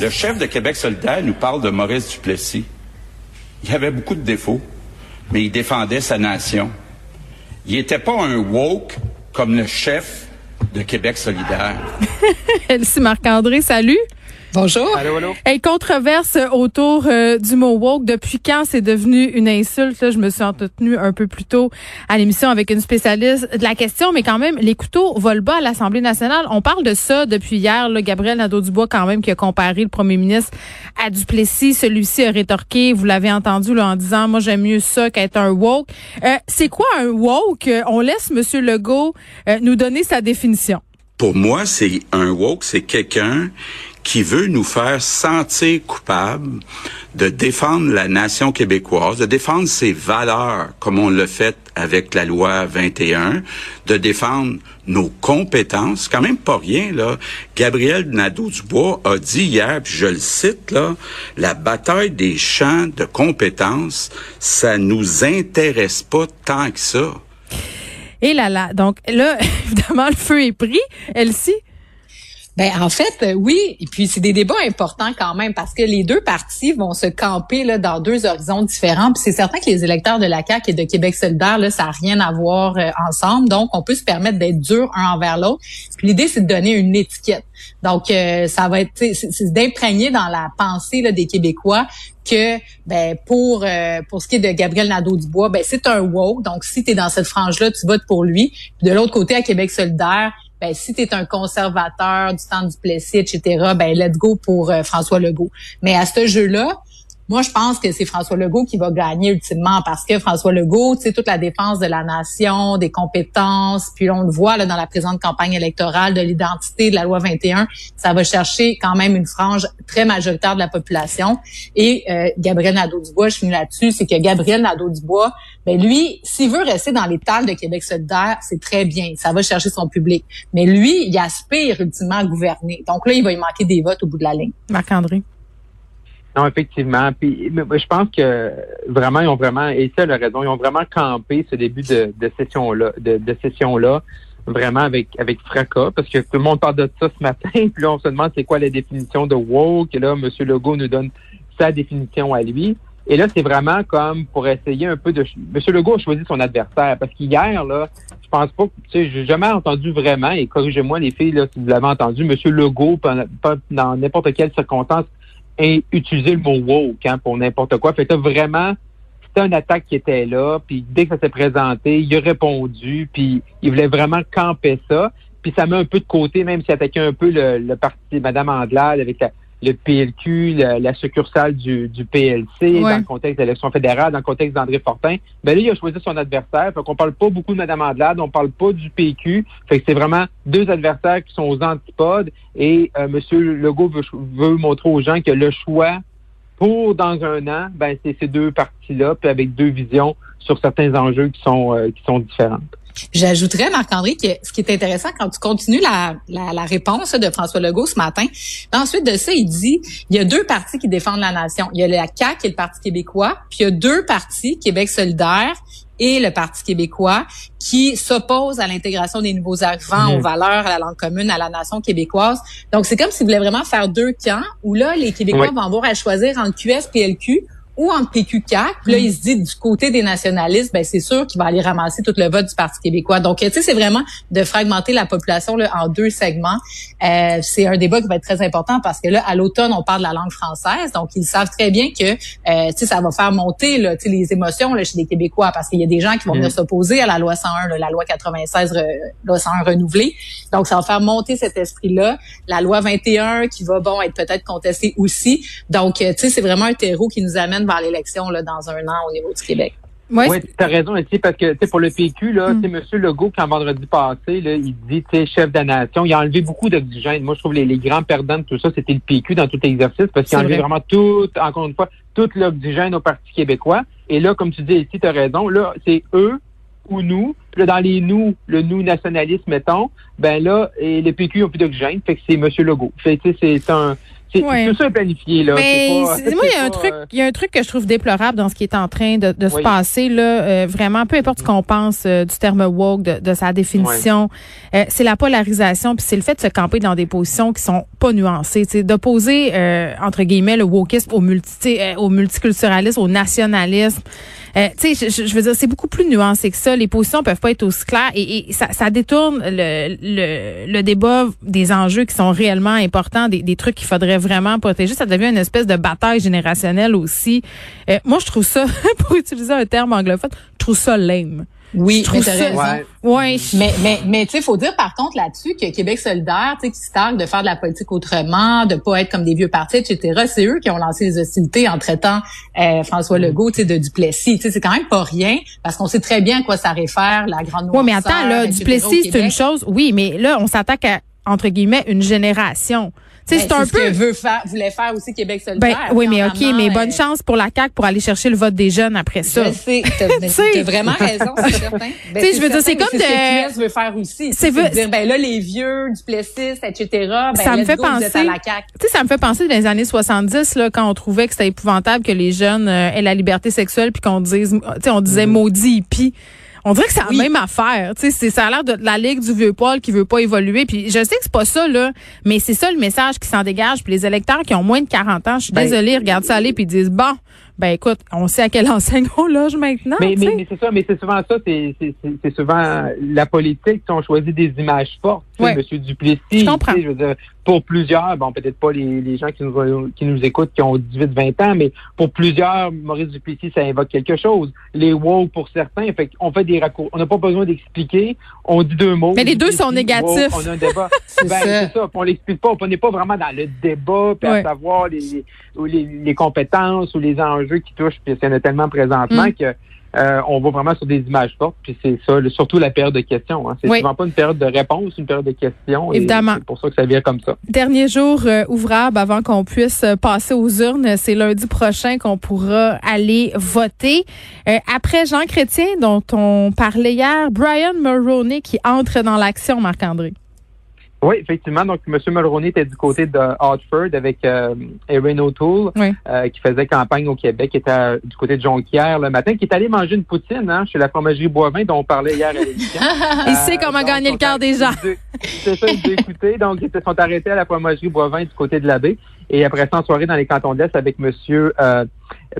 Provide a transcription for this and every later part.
Le chef de Québec solidaire nous parle de Maurice Duplessis. Il avait beaucoup de défauts, mais il défendait sa nation. Il n'était pas un woke comme le chef de Québec solidaire. Elsie Marc-André, salut. Bonjour. Allô, allô? Hey, controverse autour euh, du mot woke. Depuis quand c'est devenu une insulte? Là, je me suis entretenue un peu plus tôt à l'émission avec une spécialiste de la question, mais quand même, les couteaux volent bas à l'Assemblée nationale. On parle de ça depuis hier. Là, Gabriel Nadeau-Dubois, quand même, qui a comparé le premier ministre à Duplessis. Celui-ci a rétorqué, vous l'avez entendu là, en disant, moi, j'aime mieux ça qu'être un woke. Euh, c'est quoi un woke? On laisse M. Legault euh, nous donner sa définition. Pour moi, c'est un woke, c'est quelqu'un qui veut nous faire sentir coupables de défendre la nation québécoise, de défendre ses valeurs comme on l'a fait avec la loi 21, de défendre nos compétences, quand même pas rien là. Gabriel Nadeau-Dubois a dit hier, puis je le cite là, la bataille des champs de compétences, ça nous intéresse pas tant que ça. Et là là, donc là, évidemment, le feu est pris. Elsie? Ben en fait, euh, oui, et puis c'est des débats importants quand même parce que les deux partis vont se camper là dans deux horizons différents. Puis c'est certain que les électeurs de la CAQ et de Québec solidaire là, ça n'a rien à voir euh, ensemble. Donc on peut se permettre d'être dur un envers l'autre. Puis l'idée c'est de donner une étiquette. Donc euh, ça va être c'est d'imprégner dans la pensée là, des Québécois que ben pour pour ce qui est de Gabriel Nadeau-Dubois, ben c'est un woke. Donc si tu es dans cette frange là, tu votes pour lui. Puis de l'autre côté à Québec solidaire, ben si tu un conservateur du temps du Plessis, etc., ben let's go pour euh, François Legault. Mais à ce jeu-là, moi, je pense que c'est François Legault qui va gagner ultimement parce que François Legault, tu sais, toute la défense de la nation, des compétences, puis on le voit là dans la présente campagne électorale de l'identité de la loi 21, ça va chercher quand même une frange très majoritaire de la population. Et euh, Gabriel Nadeau-Dubois, je finis là-dessus, c'est que Gabriel Nadeau-Dubois, ben lui, s'il veut rester dans les tables de Québec solidaire, c'est très bien, ça va chercher son public. Mais lui, il aspire ultimement à gouverner. Donc là, il va y manquer des votes au bout de la ligne. Marc-André. Non, effectivement. Puis je pense que vraiment, ils ont vraiment, et ça la raison, ils ont vraiment campé ce début de, de session-là, de, de session-là, vraiment avec avec fracas, parce que tout le monde parle de ça ce matin, puis là, on se demande c'est quoi la définition de woke, et là, M. Legault nous donne sa définition à lui. Et là, c'est vraiment comme pour essayer un peu de... M. Legault a choisi son adversaire, parce qu'hier, là, je pense pas, tu sais, j'ai jamais entendu vraiment, et corrigez-moi les filles, là, si vous l'avez entendu, M. Legault, dans n'importe quelle circonstance, et utiliser le mot woke hein, pour n'importe quoi. Fait que vraiment, c'était une attaque qui était là, puis dès que ça s'est présenté, il a répondu, puis il voulait vraiment camper ça. Puis ça met un peu de côté, même s'il attaquait un peu le, le parti Madame Anglade avec la, le PLQ, la, la succursale du, du PLC, dans le contexte de l'élection fédérale, dans le contexte d'André Fortin. Ben là, il a choisi son adversaire. Fait qu'on parle pas beaucoup de Mme Andelade, on parle pas du PQ. Fait que c'est vraiment deux adversaires qui sont aux antipodes. Et euh, M. Legault veut, veut montrer aux gens que le choix pour dans un an, ben c'est ces deux puis avec deux visions sur certains enjeux qui sont euh, qui sont différentes. J'ajouterais, Marc-André, que ce qui est intéressant quand tu continues la, la, la, réponse de François Legault ce matin, ensuite de ça, il dit, il y a deux partis qui défendent la nation. Il y a la CAQ et le Parti québécois, puis il y a deux partis, Québec solidaire et le Parti québécois, qui s'opposent à l'intégration des nouveaux arrivants, mmh. aux valeurs, à la langue commune, à la nation québécoise. Donc, c'est comme s'ils voulaient vraiment faire deux camps, où là, les Québécois vont avoir à choisir entre QS et LQ, ou en PQ4. Puis là, il se dit du côté des nationalistes, ben c'est sûr qu'il va aller ramasser tout le vote du Parti québécois. Donc, tu sais, c'est vraiment de fragmenter la population là, en deux segments. Euh, c'est un débat qui va être très important parce que là, à l'automne, on parle de la langue française. Donc, ils savent très bien que, euh, tu sais, ça va faire monter là, tu sais, les émotions là, chez les Québécois parce qu'il y a des gens qui vont venir mm. s'opposer à la loi 101, là, la loi 96, loi 101 renouvelée. Donc, ça va faire monter cet esprit-là. La loi 21 qui va, bon, être peut-être contestée aussi. Donc, euh, tu sais, c'est vraiment un terreau qui nous amène vers l'élection dans un an au niveau du Québec. Oui, ouais, tu as raison ici, parce que pour le PQ, là, mm. M. Legault, quand vendredi passé, là, il dit chef de la nation, il a enlevé beaucoup d'oxygène. Moi, je trouve les, les grands perdants de tout ça, c'était le PQ dans tout l'exercice, parce qu'il a enlevé vraiment tout, encore une fois, tout l'oxygène au Parti québécois. Et là, comme tu dis ici, tu as raison, là, c'est eux ou nous. Puis là, dans les nous, le nous nationaliste, mettons, ben là, et les PQ ont plus d'oxygène, fait que c'est M. Legault. Fait c'est un C'est tout ça est planifié là. Mais moi, il y a un truc, il y a un truc que je trouve déplorable dans ce qui est en train de, de se passer là. vraiment, peu importe ce qu'on pense du terme woke, de, de sa définition, c'est la polarisation, puis c'est le fait de se camper dans des positions qui sont pas nuancées, d'opposer entre guillemets le wokisme au multi, au multiculturalisme, au nationalisme. Euh, tu sais, je, veux dire, c'est beaucoup plus nuancé que ça. Les positions peuvent pas être aussi claires et, ça, ça, détourne le, le, le, débat des enjeux qui sont réellement importants, des, des trucs qu'il faudrait vraiment protéger. Ça devient une espèce de bataille générationnelle aussi. Euh, moi, je trouve ça, pour utiliser un terme anglophone, je trouve ça lame. Oui, je trouve ça. Ouais. Mais mais mais tu sais, faut dire par contre là-dessus que Québec solidaire, tu sais, qui se targue de faire de la politique autrement, de pas être comme des vieux partis, etc. C'est eux qui ont lancé les hostilités en traitant euh, François mm. Legault, tu sais, de Duplessis. Tu sais, c'est quand même pas rien parce qu'on sait très bien à quoi ça réfère la grande. Oui, mais attends là, Duplessis c'est une chose. Oui, mais là, on s'attaque à entre guillemets une génération. Ben, c'est un peu. Ce que veut faire, voulait faire aussi Québec solidaire. Ben, oui, mais ok, mais bonne euh, chance pour la CAQ pour aller chercher le vote des jeunes après ça. Je sais, t'as vraiment raison, c'est certain. Ben, tu sais, je veux dire, c'est comme de. Ce que veut faire aussi. C'est dire, ben là, les vieux, du Plessis, etc. Ben, ça me fait penser. Tu sais, ça me fait penser dans les années 70 là, quand on trouvait que c'était épouvantable que les jeunes euh, aient la liberté sexuelle puis qu'on dise, tu sais, on disait mm-hmm. maudit hippie. On dirait que c'est la même affaire. Tu sais, ça a l'air de la ligue du vieux poil qui veut pas évoluer. Puis je sais que c'est pas ça là, mais c'est ça le message qui s'en dégage. Puis les électeurs qui ont moins de 40 ans, je suis ben, désolée, regardent ça aller puis ils disent bon, ben écoute, on sait à quelle enseigne on loge maintenant. Mais, mais, c'est ça, mais c'est souvent ça, c'est souvent la politique. On choisit des images fortes. Ouais. Monsieur Duplessis, je comprends. Je veux dire, pour plusieurs, bon peut-être pas les, les, gens qui nous qui nous écoutent qui ont 18-20 ans, mais pour plusieurs, Maurice Duplessis, ça invoque quelque chose. Les wow pour certains, fait on fait des raccourcis. On n'a pas besoin d'expliquer. On dit deux mots. Mais les deux sont négatifs. on a un débat. c'est ben, ça. ça. On l'explique pas. On n'est pas vraiment dans le débat, puis à savoir les, les, les compétences ou les enjeux qui touchent, puis il y en a tellement présentement mm. que euh, on va vraiment sur des images fortes, puis c'est ça, surtout la période de questions. Hein. C'est souvent pas une période de réponse, une période de questions. Évidemment. C'est pour ça que ça vient comme ça. Dernier jour euh, ouvrable avant qu'on puisse passer aux urnes, c'est lundi prochain qu'on pourra aller voter. Euh, après Jean Chrétien, dont on parlait hier, Brian Mulroney qui entre dans l'action, Marc-André. Oui, effectivement. Donc, M. Mulroney était du côté de Hartford avec euh, Erin O'Toole, euh, qui faisait campagne au Québec, qui était du côté de Jonquière le matin, qui est allé manger une poutine hein, chez la fromagerie Boivin dont on parlait hier à l'émission. il sait comment gagner le cœur des gens. C'est ça, il écouté. Donc, ils se sont arrêtés à la fromagerie Boivin du côté de la baie. Et après ça, en soirée dans les cantons de l'Est avec M. Euh,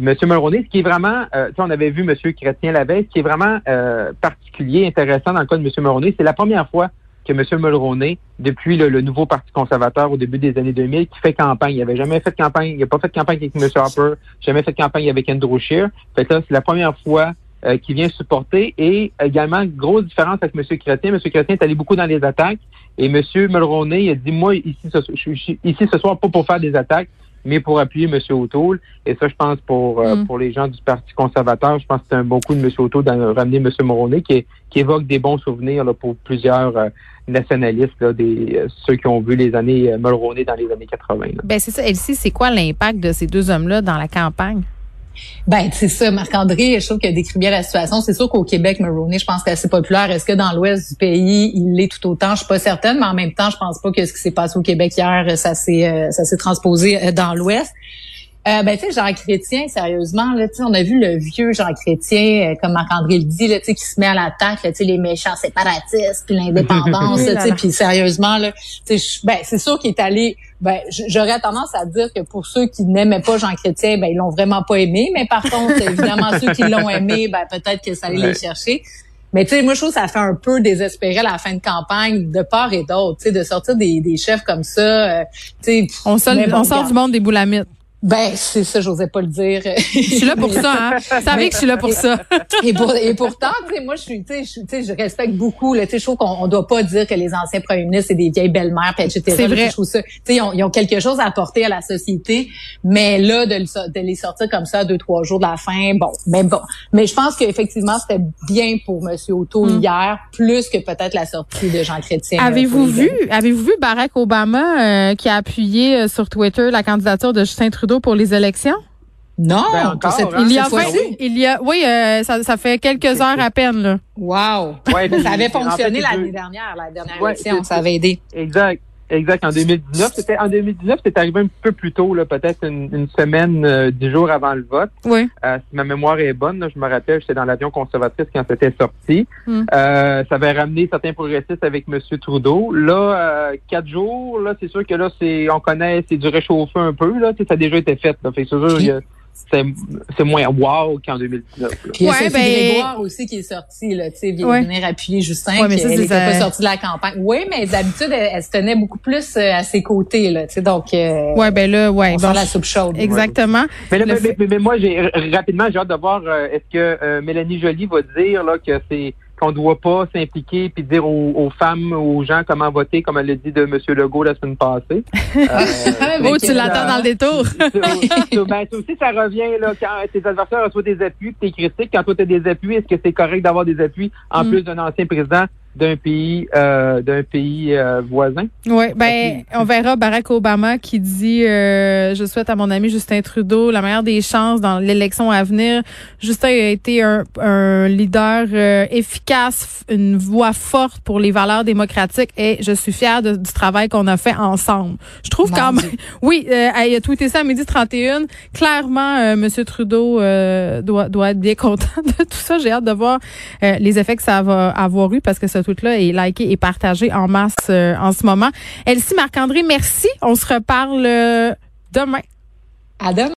Monsieur Mulroney, ce qui est vraiment, euh, on avait vu Monsieur Chrétien la veille, ce qui est vraiment euh, particulier, intéressant dans le cas de Monsieur Mulroney, c'est la première fois que M. Mulroney, depuis le, nouveau Parti conservateur au début des années 2000, qui fait campagne. Il n'avait jamais fait campagne, il n'a pas fait campagne avec M. Harper, jamais fait campagne avec Andrew Scheer. Fait que c'est la première fois euh, qu'il vient supporter. Et également, grosse différence avec M. Chrétien. M. Chrétien est allé beaucoup dans les attaques. Et M. Mulroney il a dit, moi, ici ce, je suis ici ce soir pas pour faire des attaques, mais pour appuyer M. O'Toole. Et ça, je pense, pour euh, mm. pour les gens du Parti conservateur, je pense que c'est un bon coup de M. O'Toole de ramener M. Mulroney, qui, qui évoque des bons souvenirs là, pour plusieurs euh, nationalistes, là, des, euh, ceux qui ont vu les années Mulroney dans les années 80. Ben c'est ça. Elsie, c'est quoi l'impact de ces deux hommes-là dans la campagne? Ben, c'est ça, Marc-André, je trouve qu'il a décrit bien la situation. C'est sûr qu'au Québec, Maroney, je pense que c'est assez populaire. Est-ce que dans l'ouest du pays, il l'est tout autant? Je suis pas certaine, mais en même temps, je pense pas que ce qui s'est passé au Québec hier, ça s'est, euh, ça s'est transposé euh, dans l'ouest. Euh, ben, tu sais, Jean Chrétien, sérieusement, là, on a vu le vieux Jean Chrétien, euh, comme Marc-André le dit, là, qui se met à l'attaque, tu sais, les méchants séparatistes, puis l'indépendance, puis sérieusement, là, ben, c'est sûr qu'il est allé, ben, j'aurais tendance à dire que pour ceux qui n'aimaient pas Jean Chrétien, ben, ils l'ont vraiment pas aimé, mais par contre, évidemment, ceux qui l'ont aimé, ben, peut-être que ça allait les chercher. Mais tu sais, moi je trouve que ça fait un peu désespéré à la fin de campagne de part et d'autre, tu sais, de sortir des, des chefs comme ça. Euh, tu sais, on, sort, on sort du monde des boulamites. Ben, c'est ça, j'osais pas le dire. Je suis là pour ça, hein. Vous savez que je suis là pour ça. et, pour, et pourtant, tu sais, moi, je suis, tu sais, je respecte beaucoup, tu sais, je trouve qu'on on doit pas dire que les anciens premiers ministres, c'est des vieilles belles-mères, etc. C'est vrai. Je trouve ça, tu sais, ils ont, ils ont, quelque chose à apporter à la société, mais là, de, de, les sortir comme ça deux, trois jours de la fin, bon, mais bon. Mais je pense qu'effectivement, c'était bien pour M. Auto mm. hier, plus que peut-être la sortie de Jean Chrétien. Avez-vous vu, avez-vous vu Barack Obama, euh, qui a appuyé euh, sur Twitter la candidature de Justin Trudeau? Pour les élections? Non, ben encore, hein. il y a il y a oui, euh, ça, ça fait quelques heures à peine là. Wow. Ouais, ça avait fonctionné l'année dernière, la dernière élection, ça avait aidé. Exact. Exact. En 2019, c'était en 2019, c'est arrivé un peu plus tôt, là, peut-être une, semaine, euh, dix jours avant le vote. Oui. Euh, si ma mémoire est bonne, je me rappelle, j'étais dans l'avion conservatrice quand c'était sorti. Hmm. Euh, ça avait ramené certains progressistes avec M. Trudeau. Là, quatre jours, là, c'est sûr que là, c'est, on connaît, c'est du réchauffé un peu, là. Ça a déjà été fait. Là. Fait c'est sûr, il y a, c'est moins wow qu'en 2019. il y a ouais, ben... Grégoire aussi qui est sorti, là, tu sais, venir appuyer Justin, ouais, mais ça, elle n'était pas sortie de la campagne. Oui, mais d'habitude, elle, se tenait beaucoup plus euh, à ses côtés, là, tu sais, donc... Euh, ouais, ben là, ouais. On bon, la soupe chaude. Exactement. Mais, là, mais, mais, moi, j'ai rapidement, j'ai hâte de voir, euh, est-ce que Mélanie Joly va dire là que c'est qu'on ne doit pas s'impliquer puis dire aux, femmes, aux gens comment voter, comme elle l'a dit de M. Legault la semaine passée. euh, oh, tu l'attends dans le détour. ben, aussi, ça revient là, quand tes adversaires reçoivent des appuis, tes critiques, quand toi tu as des appuis, est-ce que c'est correct d'avoir des appuis en mm. plus d'un ancien président? D'un pays euh, d'un pays euh, voisin. Oui, ben on verra Barack Obama qui dit euh, je souhaite à mon ami Justin Trudeau la meilleure des chances dans l'élection à venir. Justin a été un, un leader efficace, une voix forte pour les valeurs démocratiques et je suis fière du travail qu'on a fait ensemble. Je trouve quand même Oui, il a tweeté ça à midi 31. Clairement monsieur Trudeau doit doit être bien content de tout ça. J'ai hâte de voir les effets que ça va avoir eu parce que ça tout-là est liké et partagé en masse euh, en ce moment. Elsie Marc-André, merci. On se reparle euh, demain. À demain.